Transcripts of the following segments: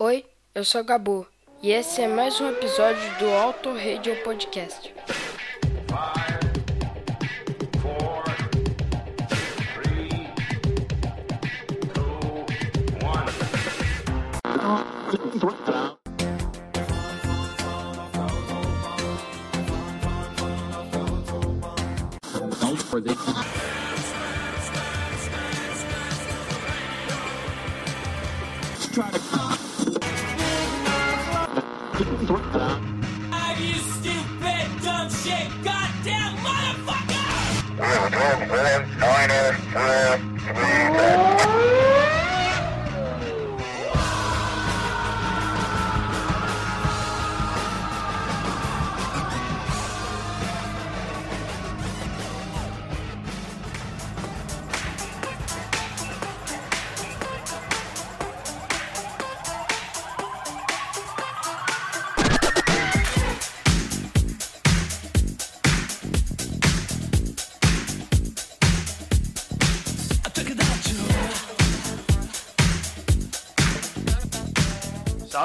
Oi, eu sou Gabu e esse é mais um episódio do Auto Radio Podcast.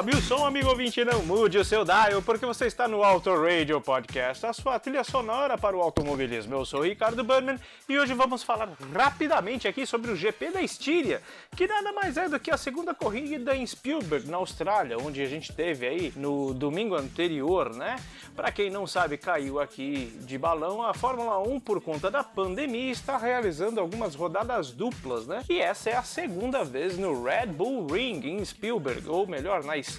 Sabe o som, amigo ouvinte? Não mude o seu dial, porque você está no Auto Radio Podcast, a sua trilha sonora para o automobilismo. Eu sou o Ricardo Burnman e hoje vamos falar rapidamente aqui sobre o GP da Estíria, que nada mais é do que a segunda corrida em Spielberg, na Austrália, onde a gente teve aí no domingo anterior, né? Para quem não sabe, caiu aqui de balão, a Fórmula 1, por conta da pandemia, está realizando algumas rodadas duplas, né? E essa é a segunda vez no Red Bull Ring em Spielberg, ou melhor, na Estíria.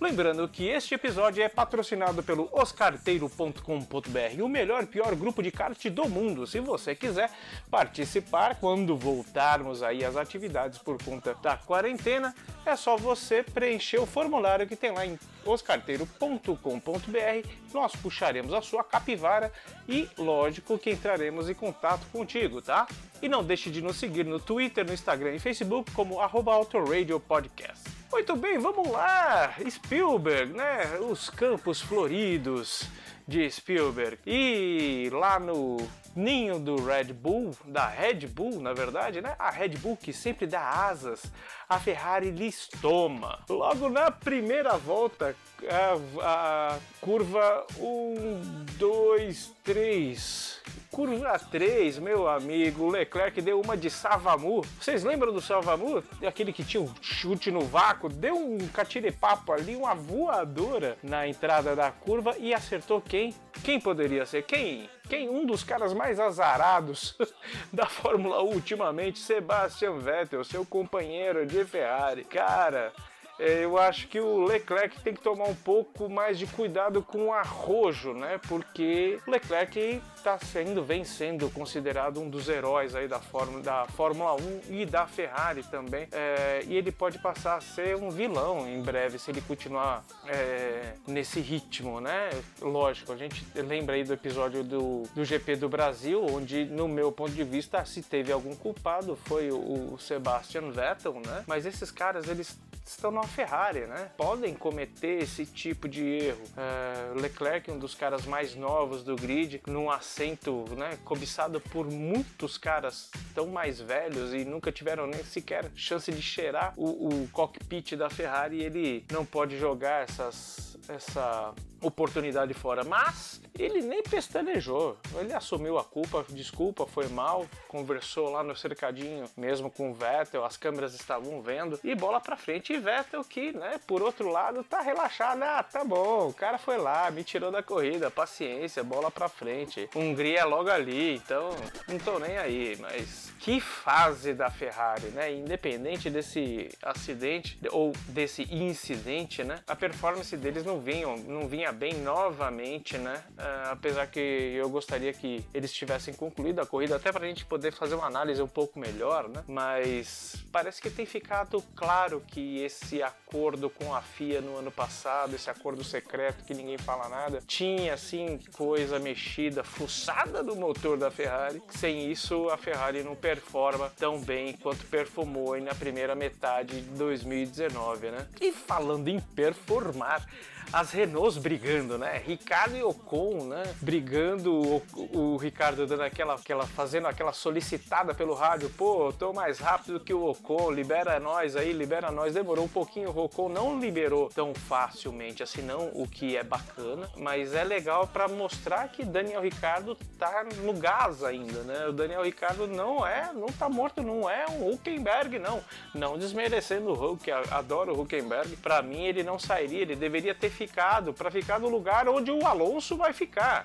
Lembrando que este episódio é patrocinado pelo oscarteiro.com.br, o melhor e pior grupo de kart do mundo. Se você quiser participar quando voltarmos aí às atividades por conta da quarentena, é só você preencher o formulário que tem lá em oscarteiro.com.br. Nós puxaremos a sua capivara e, lógico, que entraremos em contato contigo, tá? E não deixe de nos seguir no Twitter, no Instagram e Facebook como arroba Autoradio Podcast. Muito bem, vamos lá! Spielberg, né? Os campos floridos de Spielberg. E lá no ninho do Red Bull, da Red Bull, na verdade, né? A Red Bull que sempre dá asas, a Ferrari lhes toma. Logo na primeira volta, a, a curva 1, 2, 3. Curva 3, meu amigo, Leclerc deu uma de Savamu. Vocês lembram do Savamu? Aquele que tinha um chute no vácuo, deu um catiripapo ali, uma voadora na entrada da curva e acertou quem? Quem poderia ser? Quem? Quem? Um dos caras mais azarados da Fórmula 1 ultimamente, Sebastian Vettel, seu companheiro de Ferrari. Cara, eu acho que o Leclerc tem que tomar um pouco mais de cuidado com o arrojo, né? Porque o Leclerc está sendo, vem sendo considerado um dos heróis aí da Fórmula, da Fórmula 1 e da Ferrari também. É, e ele pode passar a ser um vilão em breve se ele continuar é, nesse ritmo, né? Lógico, a gente lembra aí do episódio do, do GP do Brasil, onde, no meu ponto de vista, se teve algum culpado foi o, o Sebastian Vettel, né? Mas esses caras, eles estão numa Ferrari, né? Podem cometer esse tipo de erro. É, Leclerc, um dos caras mais novos do grid, num assento, né, cobiçado por muitos caras tão mais velhos e nunca tiveram nem sequer chance de cheirar o, o cockpit da Ferrari, ele não pode jogar essas, essa oportunidade fora. Mas ele nem pestanejou. Ele assumiu a culpa, desculpa, foi mal, conversou lá no cercadinho mesmo com o Vettel, as câmeras estavam vendo e bola pra frente. E Vettel que, né, por outro lado, tá relaxado. Ah, tá bom, o cara foi lá, me tirou da corrida, paciência, bola pra frente. Hungria é logo ali, então não tô nem aí, mas que fase da Ferrari, né? Independente desse acidente ou desse incidente, né? A performance deles não vinha, não vinha bem novamente, né? Uh, apesar que eu gostaria que eles tivessem concluído a corrida, até pra gente poder fazer uma análise um pouco melhor, né? Mas parece que tem ficado claro que esse acordo com a FIA no ano passado, esse acordo secreto que ninguém fala nada, tinha assim coisa mexida, fuçada no motor da Ferrari. Sem isso, a Ferrari não performa tão bem quanto performou na primeira metade de 2019, né? E falando em performar, as Renaults brigando, né? Ricardo e Ocon, né? Brigando, o, o Ricardo dando aquela, aquela, fazendo aquela solicitada pelo rádio, pô, tô mais rápido que o Ocon, libera nós aí, libera nós. Demorou um pouquinho, o Ocon não liberou tão facilmente assim, não, o que é bacana, mas é legal para mostrar que Daniel Ricardo tá no gás ainda, né? O Daniel Ricardo não é, não tá morto, não é um Huckenberg, não. Não desmerecendo o Hulk, adoro o Huckenberg. Para mim ele não sairia, ele deveria ter ficado para ficar no lugar onde o Alonso vai ficar.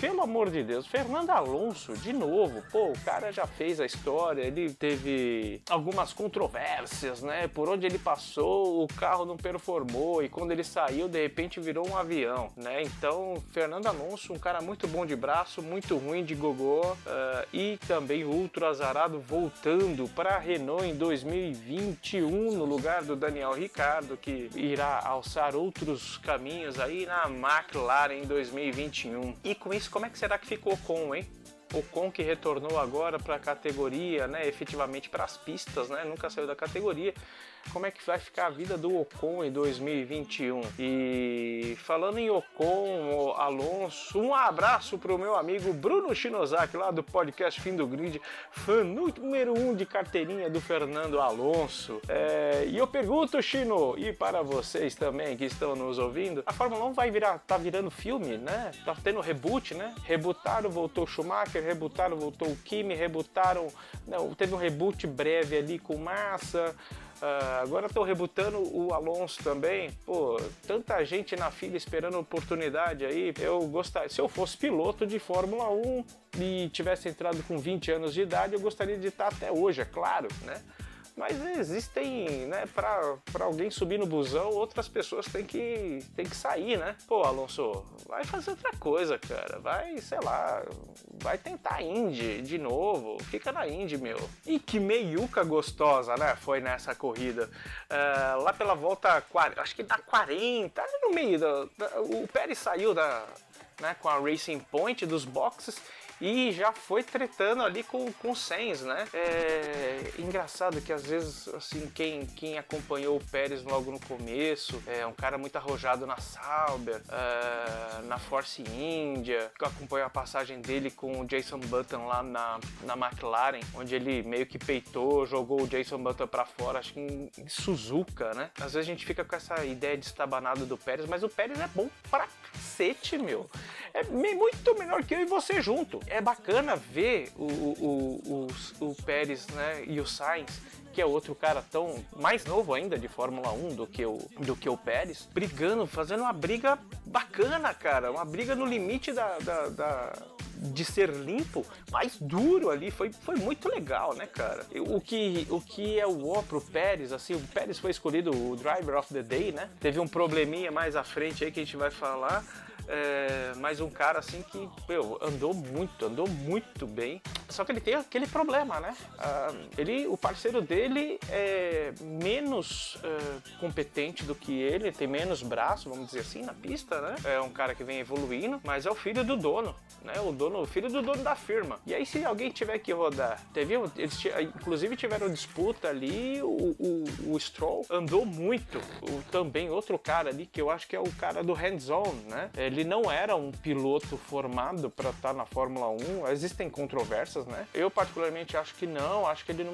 Pelo amor de Deus, Fernando Alonso, de novo, pô, o cara já fez a história, ele teve algumas controvérsias, né? Por onde ele passou, o carro não performou e quando ele saiu, de repente virou um avião, né? Então, Fernando Alonso, um cara muito bom de braço, muito ruim de gogó uh, e também ultra azarado voltando para a Renault em 2021 no lugar do Daniel Ricardo, que irá alçar outros caminhos aí na McLaren em 2021. E com isso como é que será que ficou com, hein? O Con que retornou agora para a categoria, né, efetivamente para as pistas, né, nunca saiu da categoria como é que vai ficar a vida do Ocon em 2021. E falando em Ocon, Alonso, um abraço para o meu amigo Bruno Shinozaki, lá do podcast Fim do Grid, fã número um de carteirinha do Fernando Alonso. É, e eu pergunto, Chino, e para vocês também que estão nos ouvindo, a Fórmula 1 vai virar, tá virando filme, né? Tá tendo reboot, né? Rebutaram, voltou Schumacher, rebutaram, voltou o Kimi, rebutaram, não, teve um reboot breve ali com Massa, Uh, agora estão rebutando o Alonso também. Pô, tanta gente na fila esperando oportunidade aí. Eu gostaria, se eu fosse piloto de Fórmula 1 e tivesse entrado com 20 anos de idade, eu gostaria de estar até hoje, é claro, né? Mas existem, né, para alguém subir no busão, outras pessoas têm que, têm que sair, né? Pô, Alonso, vai fazer outra coisa, cara. Vai, sei lá, vai tentar Indy de novo. Fica na Indy, meu. E que meiuca gostosa, né? Foi nessa corrida. Uh, lá pela volta, acho que dá 40, no meio da, da, O Pérez saiu da, né, com a Racing Point dos boxes e já foi tretando ali com, com o Sainz, né? É engraçado que às vezes, assim, quem, quem acompanhou o Pérez logo no começo, é um cara muito arrojado na Sauber, é, na Force India, que acompanhou a passagem dele com o Jason Button lá na, na McLaren, onde ele meio que peitou, jogou o Jason Button para fora, acho que em, em Suzuka, né? Às vezes a gente fica com essa ideia de estabanado do Pérez, mas o Pérez é bom pra cacete, meu. É muito melhor que eu e você junto. É bacana ver o, o, o, o Pérez né, e o Sainz que é outro cara tão mais novo ainda de Fórmula 1 do que o, do que o Pérez, brigando, fazendo uma briga bacana, cara. Uma briga no limite da, da, da de ser limpo, mais duro ali. Foi, foi muito legal, né, cara? O que, o que é o ó pro Pérez, assim, o Pérez foi escolhido o Driver of the Day, né? Teve um probleminha mais à frente aí que a gente vai falar é, mas um cara assim que meu, andou muito, andou muito bem. Só que ele tem aquele problema, né? Ah, ele, o parceiro dele é menos é, competente do que ele, tem menos braço, vamos dizer assim, na pista, né? É um cara que vem evoluindo, mas é o filho do dono, né? O dono, o filho do dono da firma. E aí se alguém tiver que rodar, teve, eles inclusive tiveram disputa ali, o, o, o Stroll andou muito. O, também outro cara ali que eu acho que é o cara do hands-on, né? Ele ele não era um piloto formado para estar tá na Fórmula 1. Existem controvérsias, né? Eu particularmente acho que não, acho que ele não,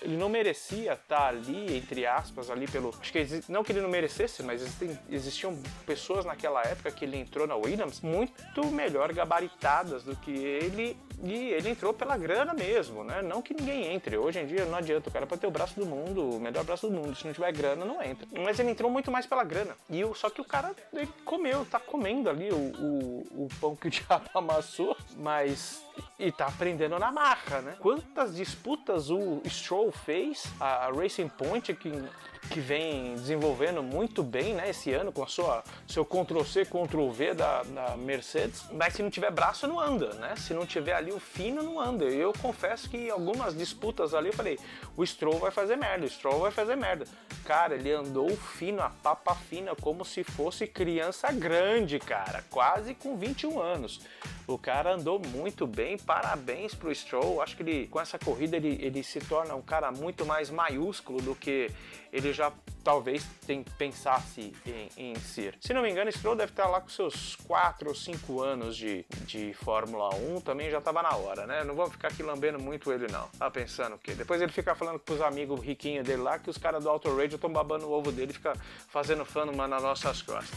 ele não merecia estar tá ali, entre aspas, ali pelo. Acho que não que ele não merecesse, mas existem, existiam pessoas naquela época que ele entrou na Williams muito melhor gabaritadas do que ele e ele entrou pela grana mesmo, né? Não que ninguém entre. Hoje em dia não adianta, o cara pode ter o braço do mundo, o melhor braço do mundo. Se não tiver grana, não entra. Mas ele entrou muito mais pela grana. E o, só que o cara ele comeu, tá comendo ali o, o, o pão que o diabo amassou, mas e tá aprendendo na marca, né? Quantas disputas o Stroll fez, a Racing Point, que que vem desenvolvendo muito bem né, esse ano com a sua seu Ctrl C, Ctrl V da, da, Mercedes, mas se não tiver braço não anda, né? Se não tiver ali o fino não anda. Eu confesso que algumas disputas ali eu falei, o Stroll vai fazer merda, o Stroll vai fazer merda. Cara, ele andou fino, a papa fina, como se fosse criança grande, cara, quase com 21 anos. O cara andou muito bem, parabéns pro Stroll. Acho que ele, com essa corrida ele, ele se torna um cara muito mais maiúsculo do que ele já talvez tem, pensasse em, em ser. Se não me engano, Stroll deve estar lá com seus 4 ou 5 anos de, de Fórmula 1, também já estava na hora, né? Não vamos ficar aqui lambendo muito ele, não. Tá pensando o quê? Depois ele fica falando pros amigos riquinhos dele lá que os caras do Auto Radio estão babando o ovo dele fica fazendo fã nas nossas costas.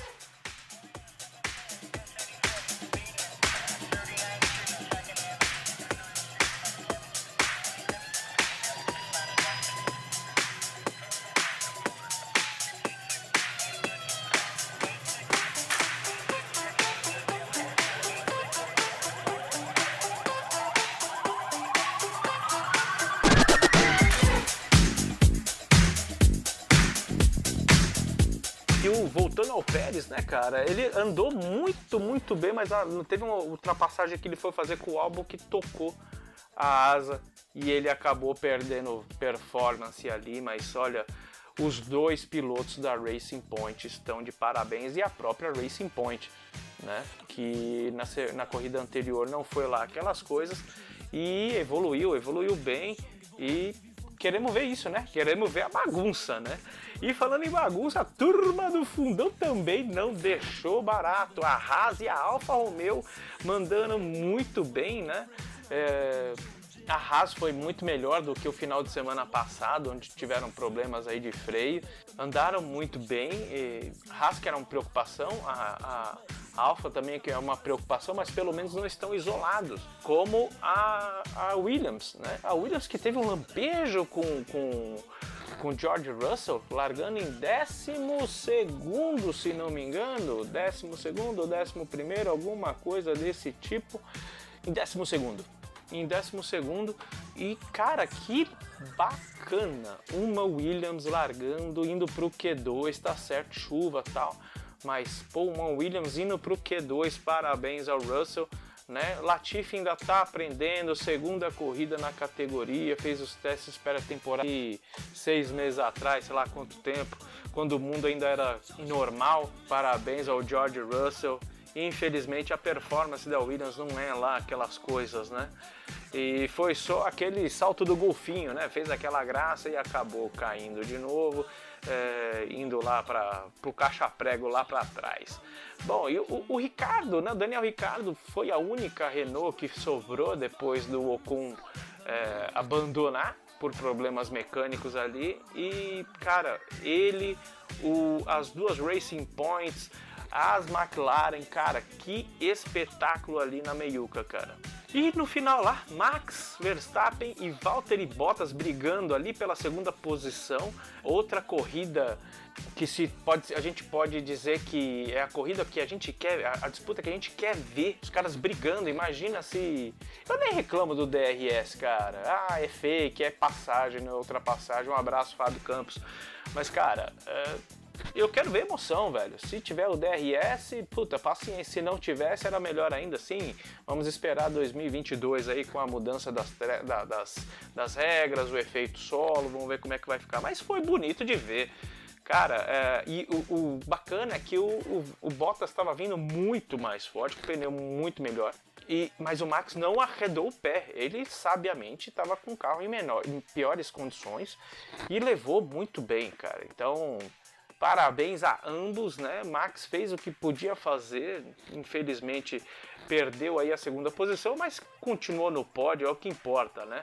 Ao Pérez, né, cara? Ele andou muito, muito bem, mas ah, teve uma ultrapassagem que ele foi fazer com o álbum que tocou a asa e ele acabou perdendo performance ali, mas olha, os dois pilotos da Racing Point estão de parabéns e a própria Racing Point, né? Que na, na corrida anterior não foi lá aquelas coisas e evoluiu, evoluiu bem e queremos ver isso, né? Queremos ver a bagunça, né? E falando em bagunça, a turma do fundão também não deixou barato. A Haas e a Alfa Romeo mandando muito bem, né? É, a Haas foi muito melhor do que o final de semana passado, onde tiveram problemas aí de freio. Andaram muito bem. E Haas que era uma preocupação, a, a Alfa também que é uma preocupação, mas pelo menos não estão isolados, como a, a Williams, né? A Williams que teve um lampejo com, com com George Russell largando em décimo segundo, se não me engano, décimo segundo ou décimo primeiro, alguma coisa desse tipo, em décimo segundo. Em décimo segundo e cara, que bacana! Uma Williams largando, indo pro Q2, tá certo, chuva tal, mas pô, uma Williams indo pro Q2, parabéns ao Russell né? Latifi ainda está aprendendo, segunda corrida na categoria, fez os testes pré-temporada seis meses atrás, sei lá quanto tempo, quando o mundo ainda era normal. Parabéns ao George Russell. Infelizmente a performance da Williams não é lá aquelas coisas, né? E foi só aquele salto do golfinho, né? Fez aquela graça e acabou caindo de novo é, indo lá para o caixa-prego lá para trás. Bom, e o, o, Ricardo, né, Daniel Ricardo foi a única Renault que sobrou depois do Ocon é, abandonar por problemas mecânicos ali e cara, ele, o, as duas Racing Points, as McLaren, cara, que espetáculo ali na meiuca, cara. E no final lá, Max Verstappen e Valtteri Bottas brigando ali pela segunda posição. Outra corrida que se pode, a gente pode dizer que é a corrida que a gente quer, a, a, disputa que a gente quer ver, os caras brigando. Imagina se. Eu nem reclamo do DRS, cara. Ah, é fake, é passagem, não é ultrapassagem. Um abraço, Fábio Campos. Mas, cara, é eu quero ver emoção, velho. Se tiver o DRS, puta, paciência. Se não tivesse, era melhor ainda. Sim, vamos esperar 2022 aí com a mudança das, da, das, das regras, o efeito solo, vamos ver como é que vai ficar. Mas foi bonito de ver. Cara, é, e o, o, bacana é que o, o, o Bottas estava vindo muito mais forte, com o pneu muito melhor. E, mas o Max não arredou o pé. Ele sabiamente estava com o carro em, menor, em piores condições e levou muito bem, cara. Então, parabéns a ambos, né? Max fez o que podia fazer, infelizmente perdeu aí a segunda posição, mas continuou no pódio, é o que importa, né?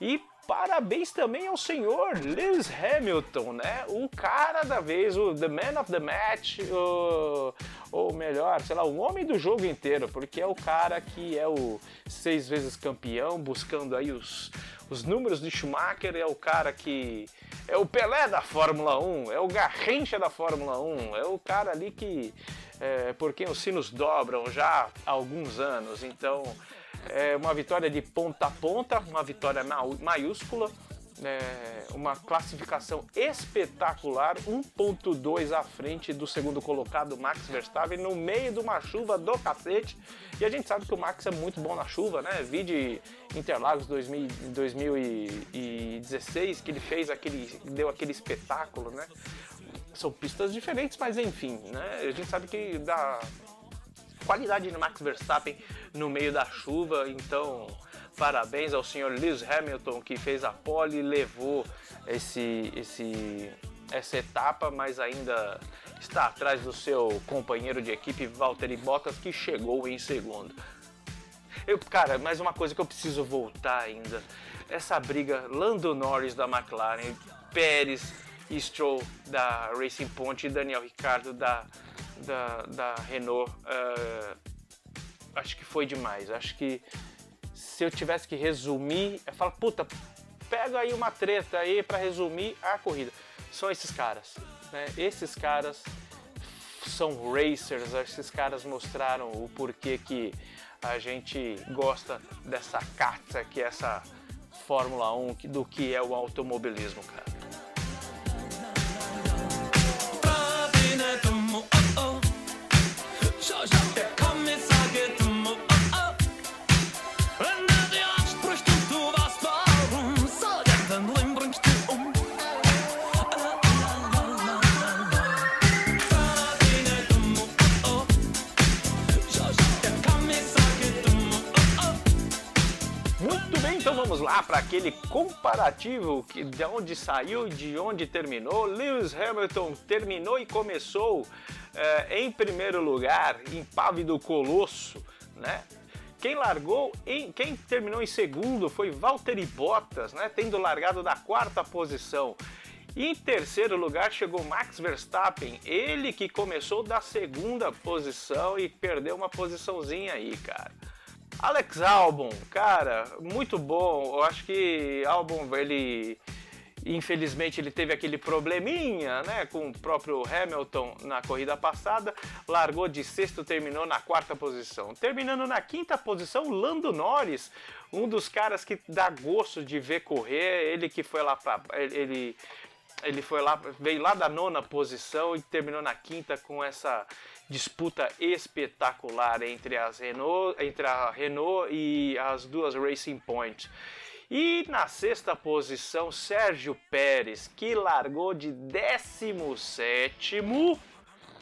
E parabéns também ao senhor Lewis Hamilton, né? O cara da vez, o The Man of the Match, o, ou melhor, sei lá, o homem do jogo inteiro, porque é o cara que é o seis vezes campeão, buscando aí os, os números de Schumacher, é o cara que é o Pelé da Fórmula 1, é o Garrincha da Fórmula 1, é o cara ali que é, por quem os sinos dobram já há alguns anos. Então, é uma vitória de ponta a ponta, uma vitória maiúscula é, uma classificação espetacular, 1.2 à frente do segundo colocado Max Verstappen no meio de uma chuva do cacete. E a gente sabe que o Max é muito bom na chuva, né? Vi de Interlagos 2000, 2016 que ele fez aquele, deu aquele espetáculo, né? São pistas diferentes, mas enfim, né? A gente sabe que dá qualidade no Max Verstappen no meio da chuva, então Parabéns ao senhor Lewis Hamilton que fez a pole e levou esse, esse, essa etapa, mas ainda está atrás do seu companheiro de equipe Valtteri Bottas, que chegou em segundo. Eu, cara, mais uma coisa que eu preciso voltar ainda. Essa briga Lando Norris da McLaren, Pérez Stroll da Racing Point e Daniel Ricciardo da, da, da Renault. Uh, acho que foi demais. Acho que se eu tivesse que resumir, eu falo, puta, pega aí uma treta aí para resumir a corrida. São esses caras, né? Esses caras são racers, esses caras mostraram o porquê que a gente gosta dessa caça que é essa Fórmula 1, do que é o automobilismo, cara. Para aquele comparativo que, de onde saiu de onde terminou. Lewis Hamilton terminou e começou eh, em primeiro lugar, impávido colosso, né? Quem largou, em, quem terminou em segundo foi Valtteri Bottas, né? Tendo largado da quarta posição. Em terceiro lugar chegou Max Verstappen, ele que começou da segunda posição e perdeu uma posiçãozinha aí, cara. Alex Albon, cara, muito bom. Eu acho que Albon, ele infelizmente ele teve aquele probleminha, né, com o próprio Hamilton na corrida passada, largou de sexto, terminou na quarta posição. Terminando na quinta posição, Lando Norris, um dos caras que dá gosto de ver correr, ele que foi lá para ele ele foi lá, veio lá da nona posição e terminou na quinta com essa disputa espetacular entre as Renault, entre a Renault e as duas Racing Point. E na sexta posição, Sérgio Pérez, que largou de 17.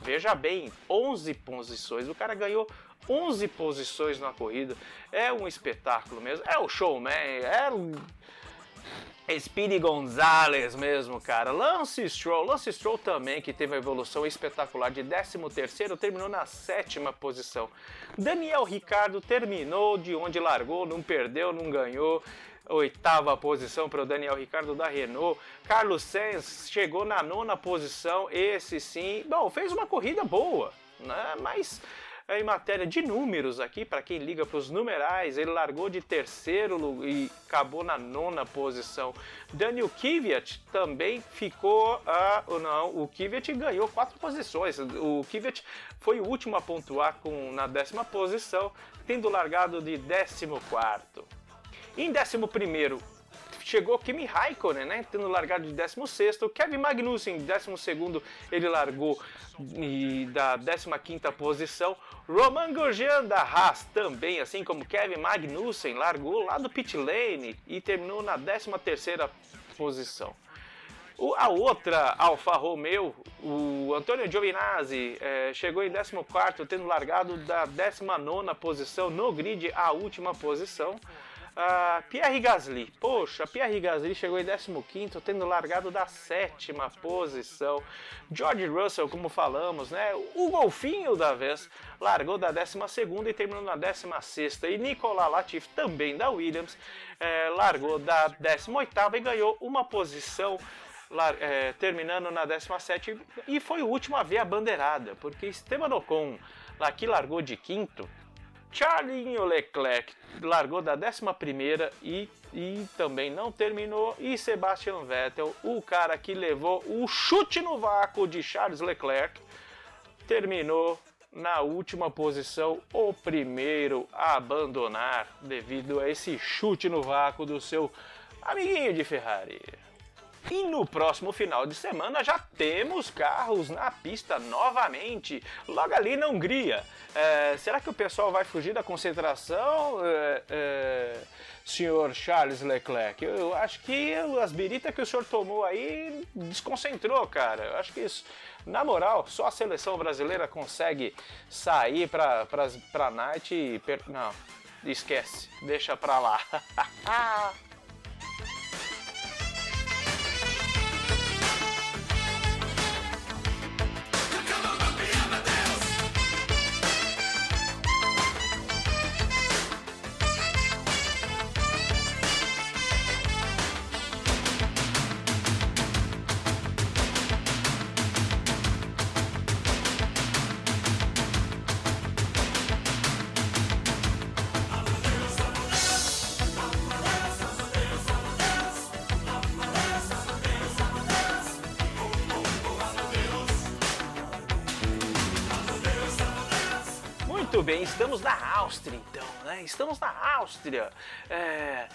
Veja bem, 11 posições. O cara ganhou 11 posições na corrida. É um espetáculo mesmo. É o showman. É Speedy Gonzalez mesmo, cara. Lance Stroll, Lance Stroll também, que teve a evolução espetacular de 13º, terminou na sétima posição. Daniel Ricardo terminou de onde largou, não perdeu, não ganhou. Oitava posição para o Daniel Ricardo da Renault. Carlos Sainz chegou na nona posição, esse sim. Bom, fez uma corrida boa, né? Mas em matéria de números aqui, para quem liga para os numerais, ele largou de terceiro e acabou na nona posição. Daniel Kvyat também ficou, uh, não, o Kvyat ganhou quatro posições. O Kvyat foi o último a pontuar com, na décima posição, tendo largado de décimo quarto. Em décimo primeiro, chegou Kimi Raikkonen, né, tendo largado de 16 Kevin Magnussen, 12 ele largou e da 15ª posição. Roman Grosjean da Haas também, assim como Kevin Magnussen, largou lá do pit lane e terminou na 13ª posição. O, a outra Alfa Romeo, o Antônio Giovinazzi, é, chegou em 14º, tendo largado da 19ª posição no grid, a última posição. Uh, Pierre Gasly, poxa, Pierre Gasly chegou em 15, tendo largado da sétima posição. George Russell, como falamos, né? O golfinho da vez largou da 12 e terminou na 16. E Nicolas Latifi, também da Williams, eh, largou da 18 e ganhou uma posição. É, terminando na 17 e foi o último a ver a bandeirada, porque Esteban Ocon, lá que largou de quinto, Charlinho Leclerc largou da 11 e, e também não terminou. E Sebastian Vettel, o cara que levou o chute no vácuo de Charles Leclerc, terminou na última posição, o primeiro a abandonar devido a esse chute no vácuo do seu amiguinho de Ferrari. E no próximo final de semana já temos carros na pista novamente, logo ali na Hungria. É, será que o pessoal vai fugir da concentração, é, é, senhor Charles Leclerc? Eu, eu acho que as biritas que o senhor tomou aí desconcentrou, cara. Eu acho que isso, na moral, só a seleção brasileira consegue sair pra, pra, pra night e. Per... Não, esquece, deixa pra lá. Muito bem, estamos na Áustria então, né? Estamos na Áustria. É,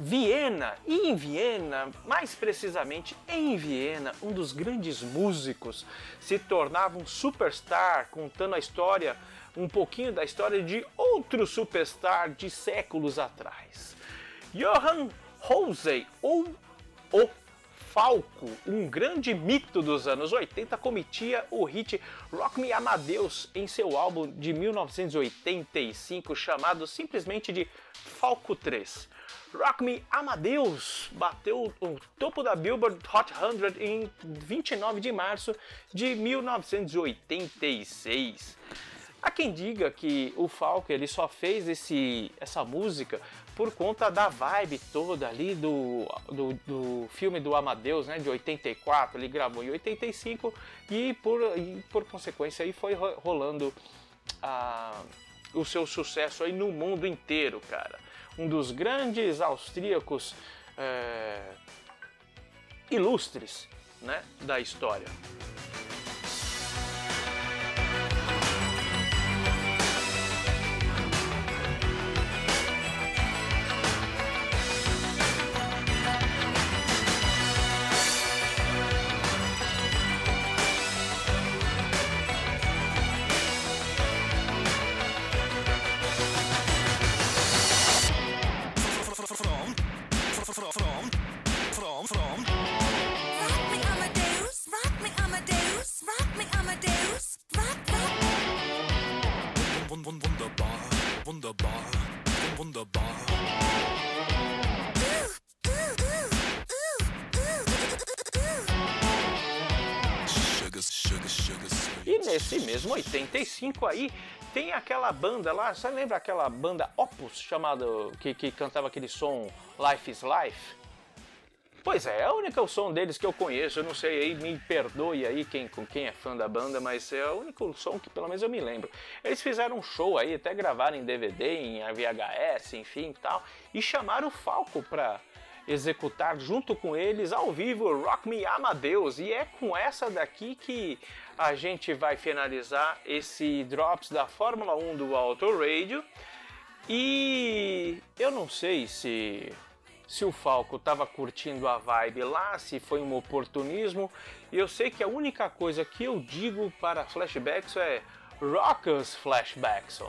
Viena, e em Viena, mais precisamente em Viena, um dos grandes músicos se tornava um superstar, contando a história, um pouquinho da história de outro superstar de séculos atrás. Johann Rosey, ou o Falco, um grande mito dos anos 80, cometia o hit Rock Me Amadeus em seu álbum de 1985 chamado simplesmente de Falco 3. Rock Me Amadeus bateu o topo da Billboard Hot 100 em 29 de março de 1986. Há quem diga que o Falco ele só fez esse, essa música por conta da vibe toda ali do, do, do, filme do Amadeus, né, de 84, ele gravou em 85 e por, e por consequência aí foi rolando ah, o seu sucesso aí no mundo inteiro, cara. Um dos grandes austríacos é, ilustres né, da história. Nesse mesmo 85 aí tem aquela banda lá, você lembra aquela banda Opus chamada que, que cantava aquele som Life is Life? Pois é, é o único som deles que eu conheço, eu não sei aí, me perdoe aí quem, com quem é fã da banda, mas é o único som que pelo menos eu me lembro. Eles fizeram um show aí, até gravaram em DVD, em VHS, enfim tal, e chamaram o Falco pra executar junto com eles ao vivo Rock Me Amadeus. E é com essa daqui que a gente vai finalizar esse Drops da Fórmula 1 do Auto Radio. E eu não sei se se o Falco estava curtindo a vibe lá, se foi um oportunismo. Eu sei que a única coisa que eu digo para flashbacks é Rockers Flashbacks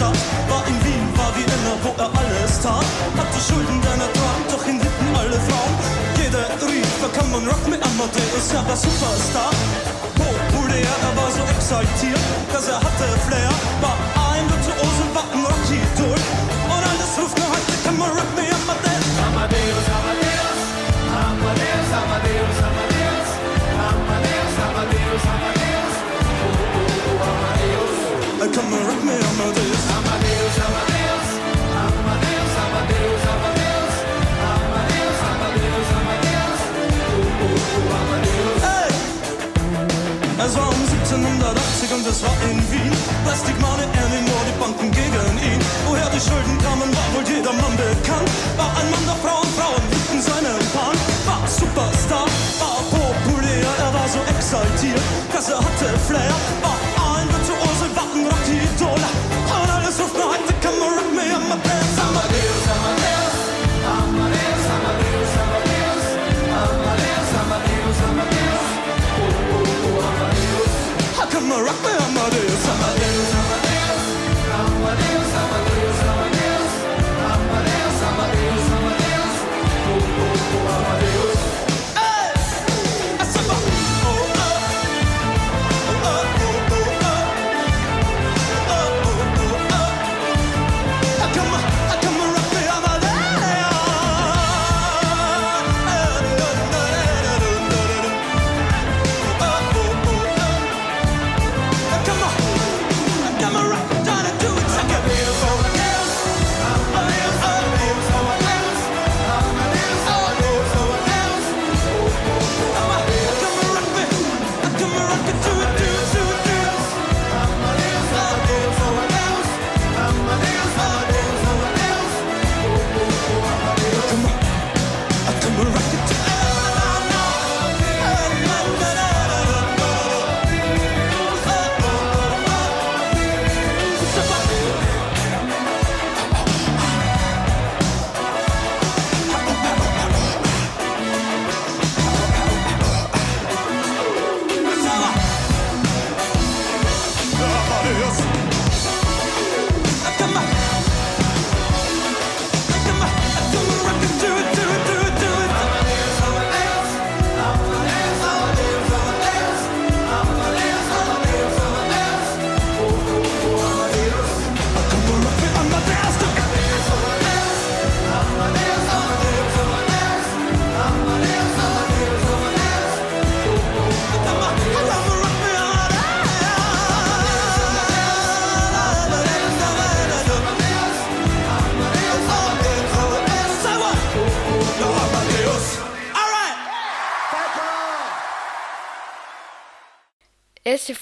Stadt. War in Wien, war wie immer, wo er alles tat. Hat die Schulden dann ertragen, doch in da kann man rocken mit Amadeus, ja der Superstar. Populär, er war so exaltiert, dass er hatte Flair. War ein Virtuose, war ein Rocky-Idol. Und alles ruft nur heute, kann man rocken mit Amadeus. Amadeus, Amadeus, Amadeus, Amadeus, Amadeus, Amadeus, Amadeus, Amadeus, oh, oh, oh, Amadeus. Kann man Rock. Amadeus.